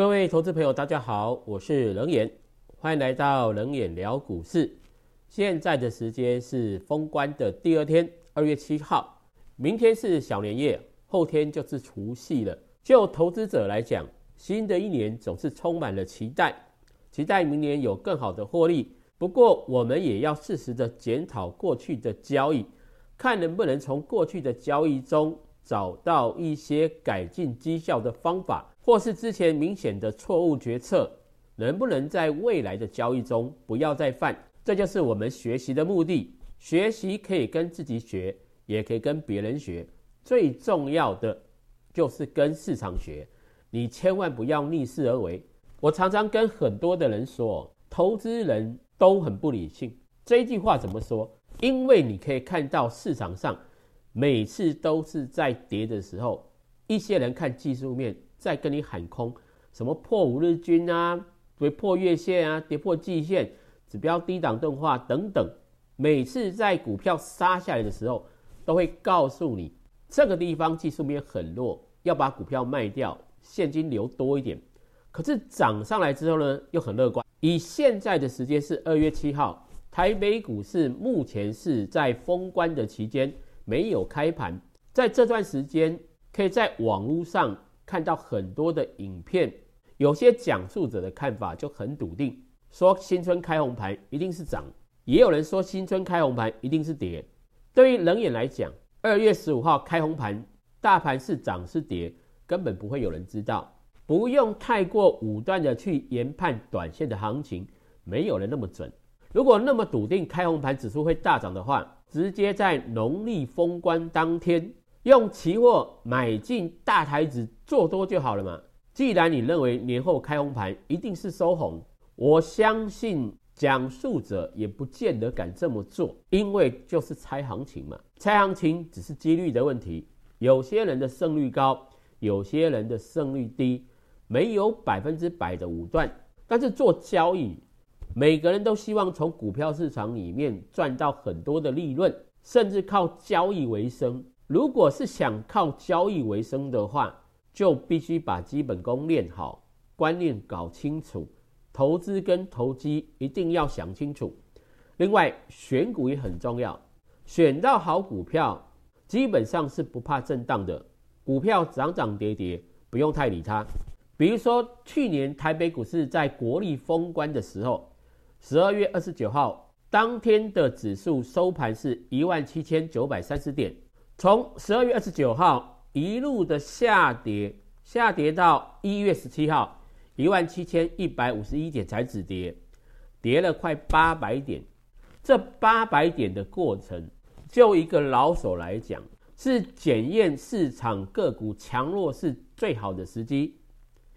各位投资朋友，大家好，我是冷眼，欢迎来到冷眼聊股市。现在的时间是封关的第二天，二月七号，明天是小年夜，后天就是除夕了。就投资者来讲，新的一年总是充满了期待，期待明年有更好的获利。不过，我们也要适时的检讨过去的交易，看能不能从过去的交易中找到一些改进绩效的方法。或是之前明显的错误决策，能不能在未来的交易中不要再犯？这就是我们学习的目的。学习可以跟自己学，也可以跟别人学。最重要的就是跟市场学。你千万不要逆势而为。我常常跟很多的人说，投资人都很不理性。这一句话怎么说？因为你可以看到市场上每次都是在跌的时候，一些人看技术面。再跟你喊空，什么破五日均啊，跌破月线啊，跌破季线，指标低档钝化等等，每次在股票杀下来的时候，都会告诉你这个地方技术面很弱，要把股票卖掉，现金流多一点。可是涨上来之后呢，又很乐观。以现在的时间是二月七号，台北股市目前是在封关的期间，没有开盘，在这段时间可以在网络上。看到很多的影片，有些讲述者的看法就很笃定，说新春开红盘一定是涨，也有人说新春开红盘一定是跌。对于冷眼来讲，二月十五号开红盘，大盘是涨是跌，根本不会有人知道，不用太过武断的去研判短线的行情，没有人那么准。如果那么笃定开红盘指数会大涨的话，直接在农历封关当天。用期货买进大台子做多就好了嘛。既然你认为年后开红盘一定是收红，我相信讲述者也不见得敢这么做，因为就是猜行情嘛。猜行情只是几率的问题，有些人的胜率高，有些人的胜率低，没有百分之百的武断。但是做交易，每个人都希望从股票市场里面赚到很多的利润，甚至靠交易为生。如果是想靠交易为生的话，就必须把基本功练好，观念搞清楚，投资跟投机一定要想清楚。另外，选股也很重要，选到好股票，基本上是不怕震荡的。股票涨涨跌跌，不用太理它。比如说，去年台北股市在国历封关的时候，十二月二十九号当天的指数收盘是一万七千九百三十点。从十二月二十九号一路的下跌，下跌到一月十七号一万七千一百五十一点才止跌，跌了快八百点。这八百点的过程，就一个老手来讲，是检验市场个股强弱是最好的时机。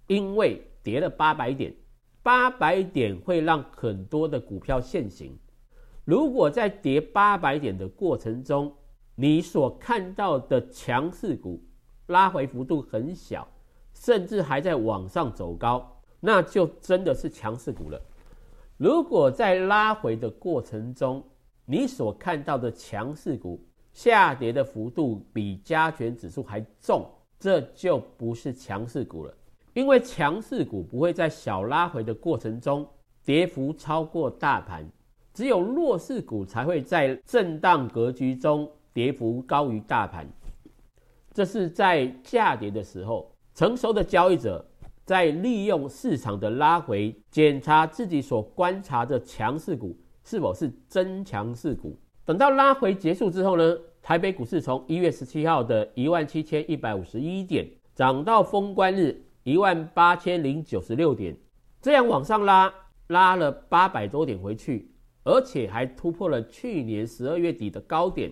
因为跌了八百点，八百点会让很多的股票现形。如果在跌八百点的过程中，你所看到的强势股拉回幅度很小，甚至还在往上走高，那就真的是强势股了。如果在拉回的过程中，你所看到的强势股下跌的幅度比加权指数还重，这就不是强势股了。因为强势股不会在小拉回的过程中跌幅超过大盘，只有弱势股才会在震荡格局中。跌幅高于大盘，这是在价跌的时候，成熟的交易者在利用市场的拉回，检查自己所观察的强势股是否是真强势股。等到拉回结束之后呢，台北股市从一月十七号的一万七千一百五十一点涨到封关日一万八千零九十六点，这样往上拉，拉了八百多点回去，而且还突破了去年十二月底的高点。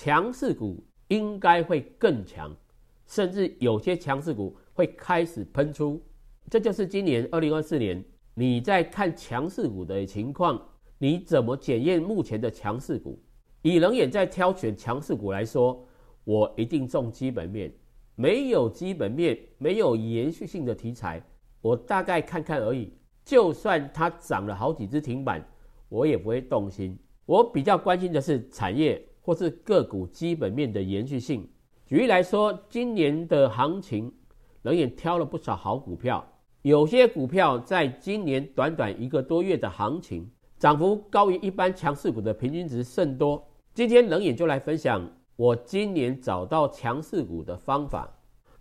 强势股应该会更强，甚至有些强势股会开始喷出。这就是今年二零二四年你在看强势股的情况，你怎么检验目前的强势股？以冷眼在挑选强势股来说，我一定重基本面，没有基本面、没有延续性的题材，我大概看看而已。就算它涨了好几只停板，我也不会动心。我比较关心的是产业。或是个股基本面的延续性。举例来说，今年的行情，冷眼挑了不少好股票，有些股票在今年短短一个多月的行情，涨幅高于一般强势股的平均值甚多。今天冷眼就来分享我今年找到强势股的方法。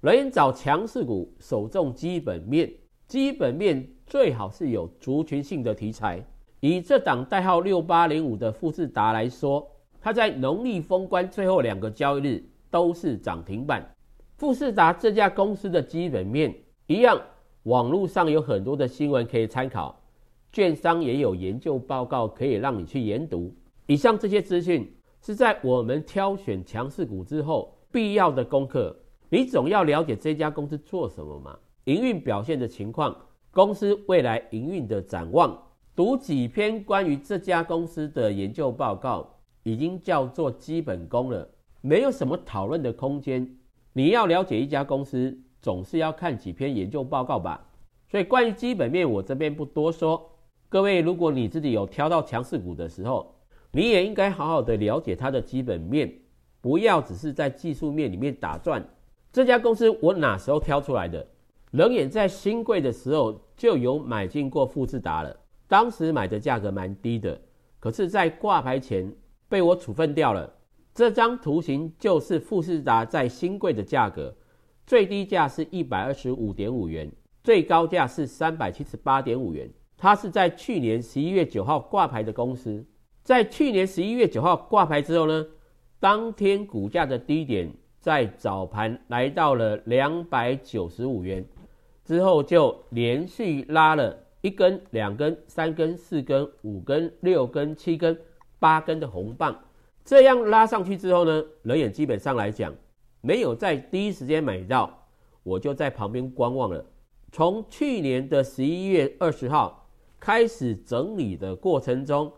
冷眼找强势股，首重基本面，基本面最好是有族群性的题材。以这档代号六八零五的富士达来说，它在农历封关最后两个交易日都是涨停板。富士达这家公司的基本面一样。网络上有很多的新闻可以参考，券商也有研究报告可以让你去研读。以上这些资讯是在我们挑选强势股之后必要的功课。你总要了解这家公司做什么嘛？营运表现的情况，公司未来营运的展望，读几篇关于这家公司的研究报告，已经叫做基本功了，没有什么讨论的空间。你要了解一家公司。总是要看几篇研究报告吧，所以关于基本面，我这边不多说。各位，如果你自己有挑到强势股的时候，你也应该好好的了解它的基本面，不要只是在技术面里面打转。这家公司我哪时候挑出来的？冷眼在新贵的时候就有买进过富士达了，当时买的价格蛮低的，可是，在挂牌前被我处分掉了。这张图形就是富士达在新贵的价格。最低价是一百二十五点五元，最高价是三百七十八点五元。它是在去年十一月九号挂牌的公司，在去年十一月九号挂牌之后呢，当天股价的低点在早盘来到了两百九十五元，之后就连续拉了一根、两根、三根、四根、五根、六根、七根、八根的红棒。这样拉上去之后呢，人眼基本上来讲。没有在第一时间买到，我就在旁边观望了。从去年的十一月二十号开始整理的过程中，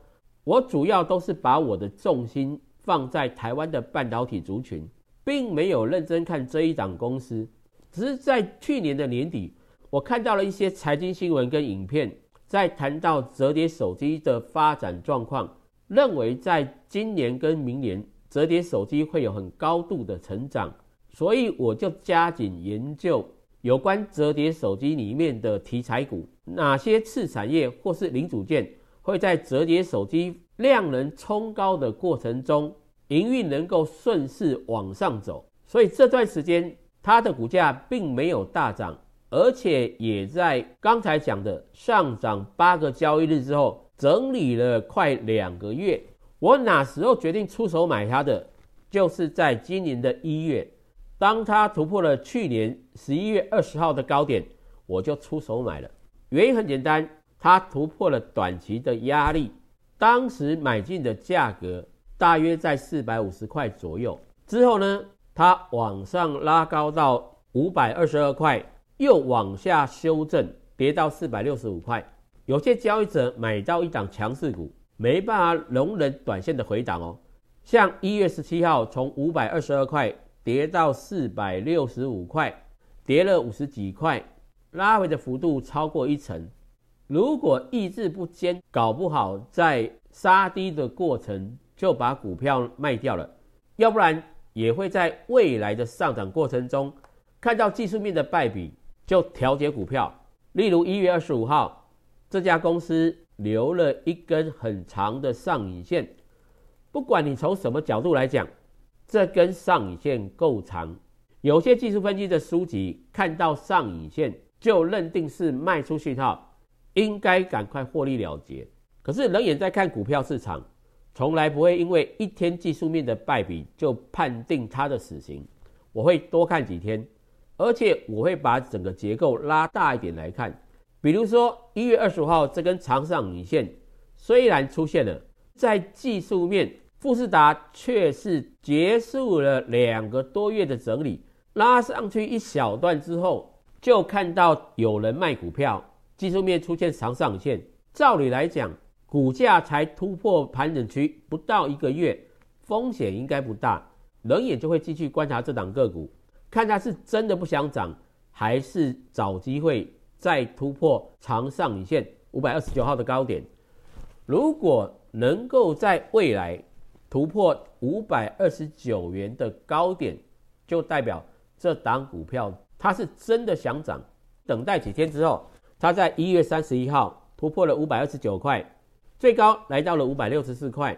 我主要都是把我的重心放在台湾的半导体族群，并没有认真看这一档公司。只是在去年的年底，我看到了一些财经新闻跟影片，在谈到折叠手机的发展状况，认为在今年跟明年。折叠手机会有很高度的成长，所以我就加紧研究有关折叠手机里面的题材股，哪些次产业或是零组件会在折叠手机量能冲高的过程中，营运能够顺势往上走。所以这段时间它的股价并没有大涨，而且也在刚才讲的上涨八个交易日之后，整理了快两个月。我哪时候决定出手买它的，就是在今年的一月，当它突破了去年十一月二十号的高点，我就出手买了。原因很简单，它突破了短期的压力，当时买进的价格大约在四百五十块左右。之后呢，它往上拉高到五百二十二块，又往下修正，跌到四百六十五块。有些交易者买到一档强势股。没办法容忍短线的回档哦，像一月十七号从五百二十二块跌到四百六十五块，跌了五十几块，拉回的幅度超过一成。如果意志不坚，搞不好在杀低的过程就把股票卖掉了，要不然也会在未来的上涨过程中看到技术面的败笔就调节股票。例如一月二十五号这家公司。留了一根很长的上影线，不管你从什么角度来讲，这根上影线够长。有些技术分析的书籍看到上影线就认定是卖出信号，应该赶快获利了结。可是人眼在看股票市场，从来不会因为一天技术面的败笔就判定它的死刑。我会多看几天，而且我会把整个结构拉大一点来看。比如说，一月二十五号这根长上影线虽然出现了，在技术面，富士达却是结束了两个多月的整理，拉上去一小段之后，就看到有人卖股票，技术面出现长上影线。照理来讲，股价才突破盘整区不到一个月，风险应该不大，冷眼就会继续观察这档个股，看它是真的不想涨，还是找机会。再突破长上影线五百二十九号的高点，如果能够在未来突破五百二十九元的高点，就代表这档股票它是真的想涨。等待几天之后，它在一月三十一号突破了五百二十九块，最高来到了五百六十四块。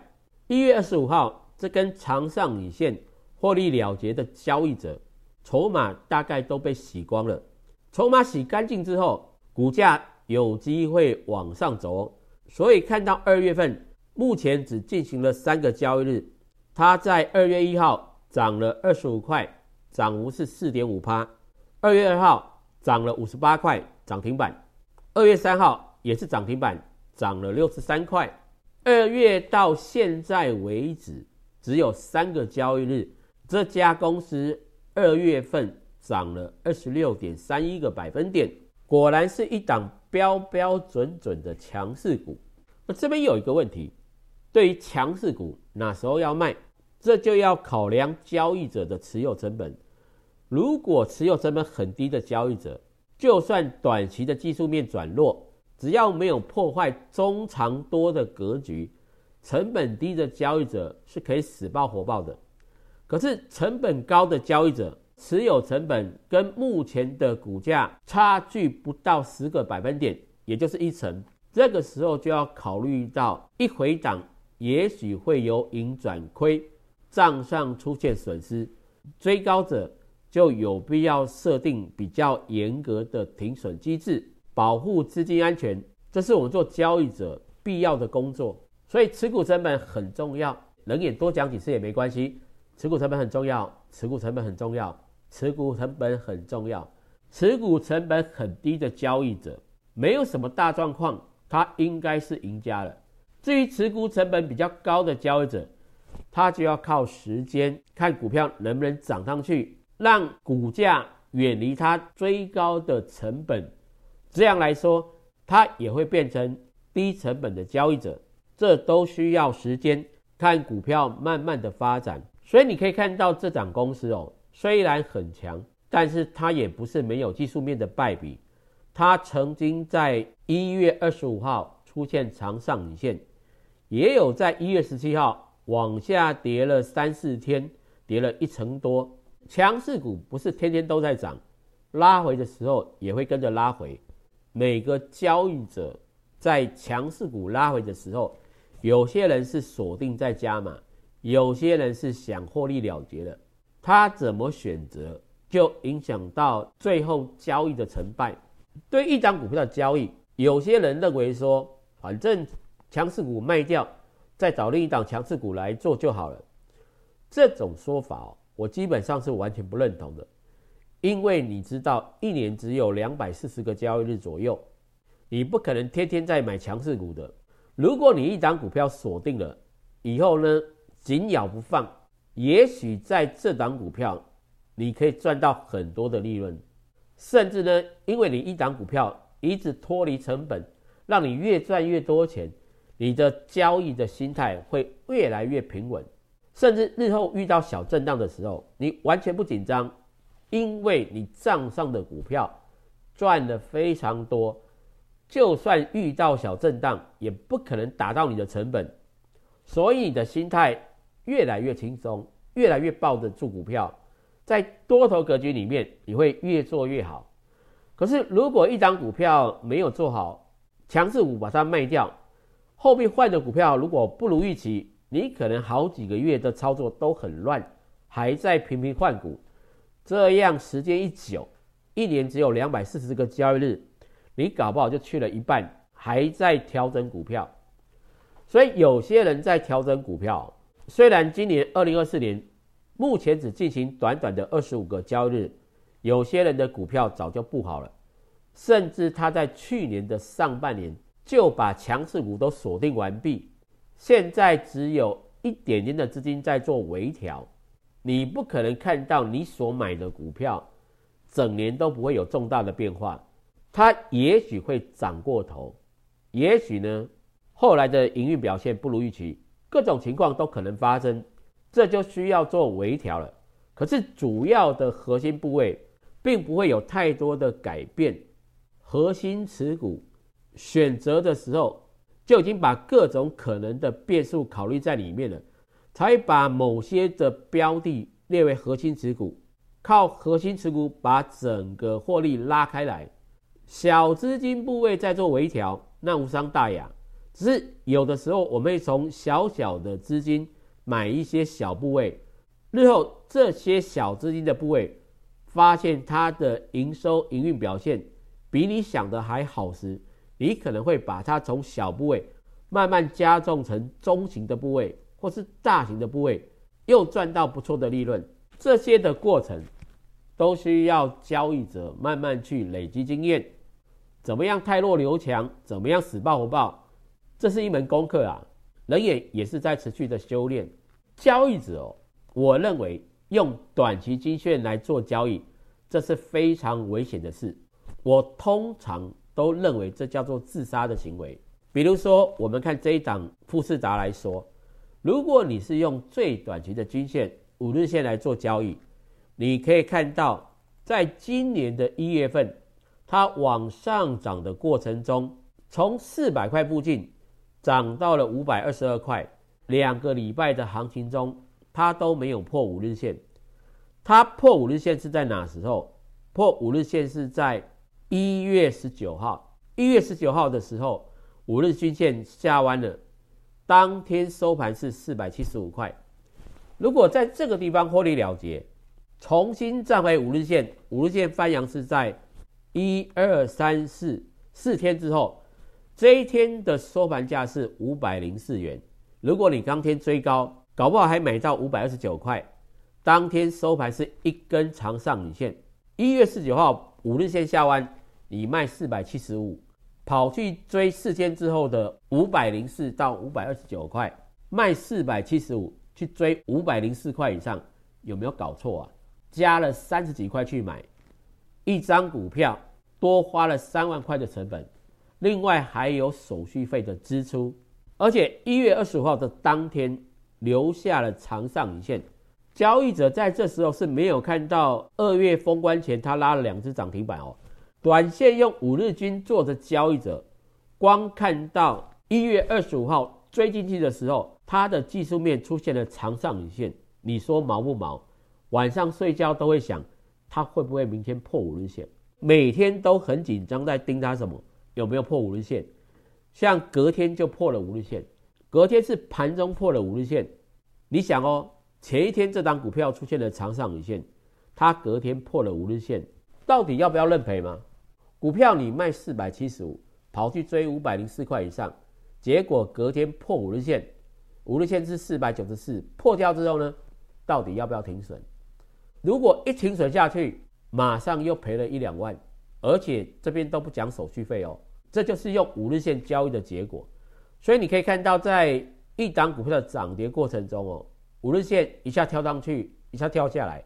一月二十五号，这根长上影线获利了结的交易者，筹码大概都被洗光了。筹码洗干净之后，股价有机会往上走。所以看到二月份目前只进行了三个交易日，它在二月一号涨了二十五块。涨幅是四点五趴，二月二号涨了五十八块，涨停板；二月三号也是涨停板，涨了六十三块。二月到现在为止只有三个交易日，这家公司二月份涨了二十六点三一个百分点，果然是一档标标准准的强势股。那这边有一个问题，对于强势股哪时候要卖？这就要考量交易者的持有成本。如果持有成本很低的交易者，就算短期的技术面转弱，只要没有破坏中长多的格局，成本低的交易者是可以死抱活抱的。可是成本高的交易者，持有成本跟目前的股价差距不到十个百分点，也就是一成，这个时候就要考虑到一回档，也许会由盈转亏。账上出现损失，追高者就有必要设定比较严格的停损机制，保护资金安全。这是我们做交易者必要的工作。所以持股成本很重要，冷眼多讲几次也没关系。持股成本很重要，持股成本很重要，持股成本很重要。持股成本很低的交易者，没有什么大状况，他应该是赢家了。至于持股成本比较高的交易者，他就要靠时间看股票能不能涨上去，让股价远离它追高的成本。这样来说，他也会变成低成本的交易者。这都需要时间看股票慢慢的发展。所以你可以看到这档公司哦，虽然很强，但是它也不是没有技术面的败笔。它曾经在一月二十五号出现长上影线，也有在一月十七号。往下跌了三四天，跌了一成多。强势股不是天天都在涨，拉回的时候也会跟着拉回。每个交易者在强势股拉回的时候，有些人是锁定在加码，有些人是想获利了结的。他怎么选择，就影响到最后交易的成败。对一张股票的交易，有些人认为说，反正强势股卖掉。再找另一档强势股来做就好了。这种说法，我基本上是完全不认同的。因为你知道，一年只有两百四十个交易日左右，你不可能天天在买强势股的。如果你一张股票锁定了以后呢，紧咬不放，也许在这档股票你可以赚到很多的利润，甚至呢，因为你一档股票一直脱离成本，让你越赚越多钱。你的交易的心态会越来越平稳，甚至日后遇到小震荡的时候，你完全不紧张，因为你账上的股票赚的非常多，就算遇到小震荡，也不可能打到你的成本，所以你的心态越来越轻松，越来越抱得住股票，在多头格局里面，你会越做越好。可是如果一张股票没有做好，强势股把它卖掉。后面换的股票如果不如预期，你可能好几个月的操作都很乱，还在频频换股，这样时间一久，一年只有两百四十个交易日，你搞不好就去了一半，还在调整股票。所以有些人在调整股票，虽然今年二零二四年目前只进行短短的二十五个交易日，有些人的股票早就不好了，甚至他在去年的上半年。就把强势股都锁定完毕，现在只有一点点的资金在做微调，你不可能看到你所买的股票整年都不会有重大的变化，它也许会涨过头，也许呢后来的营运表现不如预期，各种情况都可能发生，这就需要做微调了。可是主要的核心部位并不会有太多的改变，核心持股。选择的时候就已经把各种可能的变数考虑在里面了，才把某些的标的列为核心持股，靠核心持股把整个获利拉开来。小资金部位在做微调，那无伤大雅。只是有的时候我们会从小小的资金买一些小部位，日后这些小资金的部位发现它的营收营运表现比你想的还好时，你可能会把它从小部位慢慢加重成中型的部位或是大型的部位，又赚到不错的利润。这些的过程都需要交易者慢慢去累积经验，怎么样太弱留强，怎么样死抱活抱，这是一门功课啊。人也也是在持续的修炼。交易者哦，我认为用短期均线来做交易，这是非常危险的事。我通常都认为这叫做自杀的行为。比如说，我们看这一档富士达来说，如果你是用最短期的均线。五日线来做交易，你可以看到，在今年的一月份，它往上涨的过程中，从四百块附近涨到了五百二十二块。两个礼拜的行情中，它都没有破五日线。它破五日线是在哪时候？破五日线是在一月十九号。一月十九号的时候，五日均线下弯了，当天收盘是四百七十五块。如果在这个地方获利了结，重新站回五日线，五日线翻阳是在一二三四四天之后，这一天的收盘价是五百零四元。如果你当天追高，搞不好还买到五百二十九块，当天收盘是一根长上影线。一月十九号五日线下弯，你卖四百七十五，跑去追四天之后的五百零四到五百二十九块，卖四百七十五。去追五百零四块以上，有没有搞错啊？加了三十几块去买一张股票，多花了三万块的成本，另外还有手续费的支出，而且一月二十五号的当天留下了长上影线，交易者在这时候是没有看到二月封关前他拉了两只涨停板哦。短线用五日均做的交易者，光看到一月二十五号追进去的时候。它的技术面出现了长上影线，你说毛不毛？晚上睡觉都会想，它会不会明天破五日线？每天都很紧张，在盯它什么有没有破五日线？像隔天就破了五日线，隔天是盘中破了五日线。你想哦，前一天这档股票出现了长上影线，它隔天破了五日线，到底要不要认赔吗？股票你卖四百七十五，跑去追五百零四块以上，结果隔天破五日线。五日线是四百九十四，破掉之后呢，到底要不要停损？如果一停损下去，马上又赔了一两万，而且这边都不讲手续费哦，这就是用五日线交易的结果。所以你可以看到，在一档股票的涨跌过程中哦，五日线一下跳上去，一下跳下来，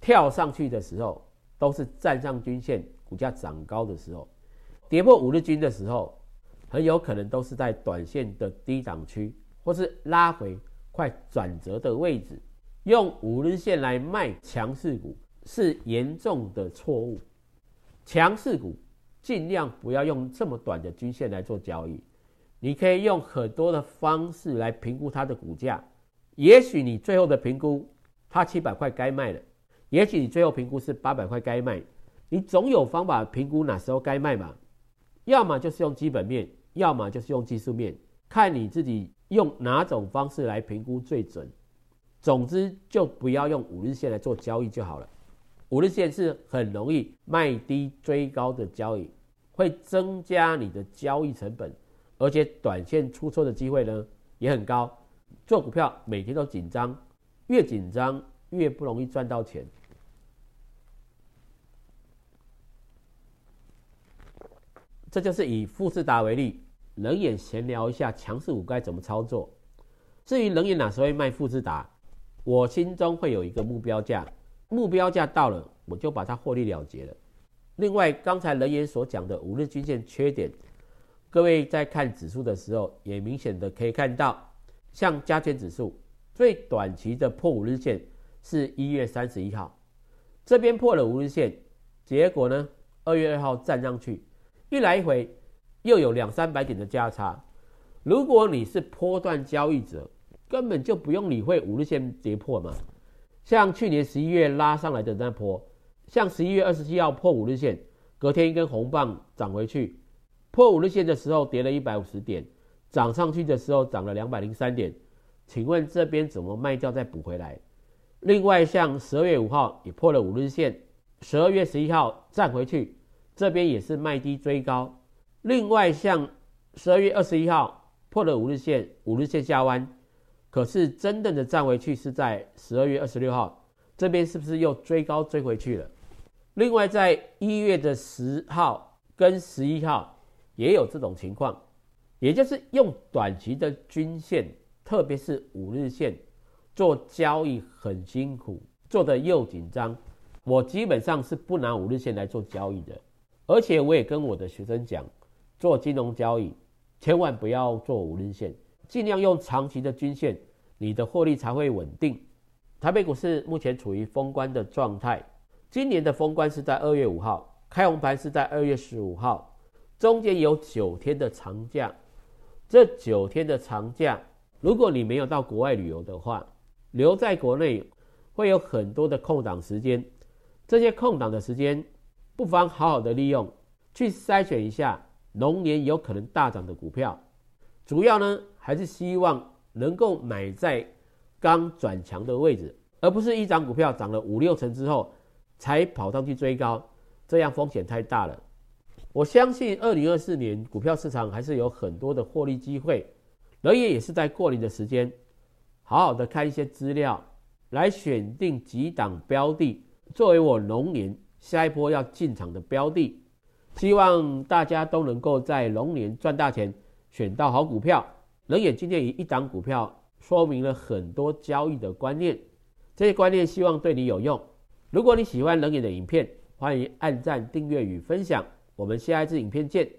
跳上去的时候都是站上均线，股价涨高的时候，跌破五日均的时候，很有可能都是在短线的低档区。或是拉回快转折的位置，用五日线来卖强势股是严重的错误。强势股尽量不要用这么短的均线来做交易，你可以用很多的方式来评估它的股价。也许你最后的评估它七百块该卖了，也许你最后评估是八百块该卖，你总有方法评估哪时候该卖嘛？要么就是用基本面，要么就是用技术面，看你自己。用哪种方式来评估最准？总之，就不要用五日线来做交易就好了。五日线是很容易卖低追高的交易，会增加你的交易成本，而且短线出错的机会呢也很高。做股票每天都紧张，越紧张越不容易赚到钱。这就是以富士达为例。冷眼闲聊一下强势股该怎么操作。至于冷眼哪时候会卖富士达，我心中会有一个目标价，目标价到了我就把它获利了结了。另外，刚才冷眼所讲的五日均线缺点，各位在看指数的时候也明显的可以看到，像加权指数最短期的破五日线是一月三十一号，这边破了五日线，结果呢二月二号站上去，一来一回。又有两三百点的价差，如果你是波段交易者，根本就不用理会五日线跌破嘛。像去年十一月拉上来的那波，像十一月二十七号破五日线，隔天一根红棒涨回去，破五日线的时候跌了一百五十点，涨上去的时候涨了两百零三点。请问这边怎么卖掉再补回来？另外，像十二月五号也破了五日线，十二月十一号站回去，这边也是卖低追高。另外，像十二月二十一号破了五日线，五日线下弯，可是真正的站回去是在十二月二十六号，这边是不是又追高追回去了？另外，在一月的十号跟十一号也有这种情况，也就是用短期的均线。特别是五日线做交易很辛苦，做的又紧张。我基本上是不拿五日线来做交易的，而且我也跟我的学生讲，做金融交易千万不要做五日线，尽量用长期的均线，你的获利才会稳定。台北股市目前处于封关的状态，今年的封关是在二月五号，开红盘是在二月十五号，中间有九天的长假，这九天的长假。如果你没有到国外旅游的话，留在国内会有很多的空档时间。这些空档的时间，不妨好好的利用，去筛选一下龙年有可能大涨的股票。主要呢，还是希望能够买在刚转强的位置，而不是一涨股票涨了五六成之后才跑上去追高，这样风险太大了。我相信二零二四年股票市场还是有很多的获利机会。而也也是在过年的时间，好好的看一些资料，来选定几档标的，作为我龙年下一波要进场的标的。希望大家都能够在龙年赚大钱，选到好股票。冷眼今天以一档股票说明了很多交易的观念，这些观念希望对你有用。如果你喜欢冷眼的影片，欢迎按赞、订阅与分享。我们下一支影片见。